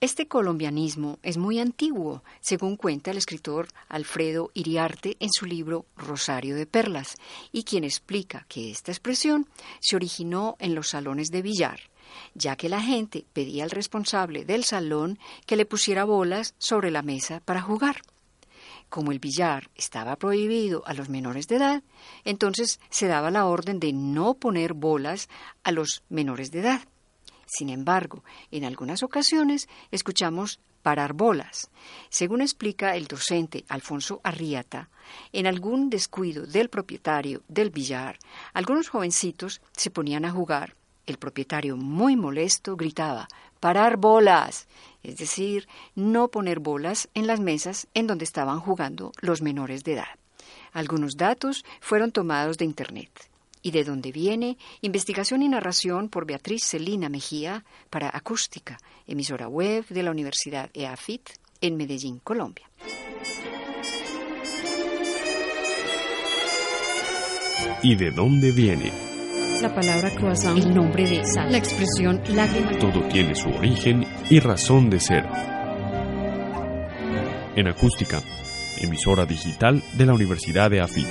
Este colombianismo es muy antiguo, según cuenta el escritor Alfredo Iriarte en su libro Rosario de Perlas, y quien explica que esta expresión se originó en los salones de billar, ya que la gente pedía al responsable del salón que le pusiera bolas sobre la mesa para jugar. Como el billar estaba prohibido a los menores de edad, entonces se daba la orden de no poner bolas a los menores de edad. Sin embargo, en algunas ocasiones escuchamos parar bolas. Según explica el docente Alfonso Arriata, en algún descuido del propietario del billar, algunos jovencitos se ponían a jugar. El propietario, muy molesto, gritaba parar bolas, es decir, no poner bolas en las mesas en donde estaban jugando los menores de edad. Algunos datos fueron tomados de Internet y de dónde viene, investigación y narración por Beatriz Celina Mejía para Acústica, emisora web de la Universidad EAFIT en Medellín, Colombia. ¿Y de dónde viene? La palabra croissant, el nombre de sal, la expresión lágrima. Todo tiene su origen y razón de ser. En acústica, emisora digital de la Universidad de AFIT.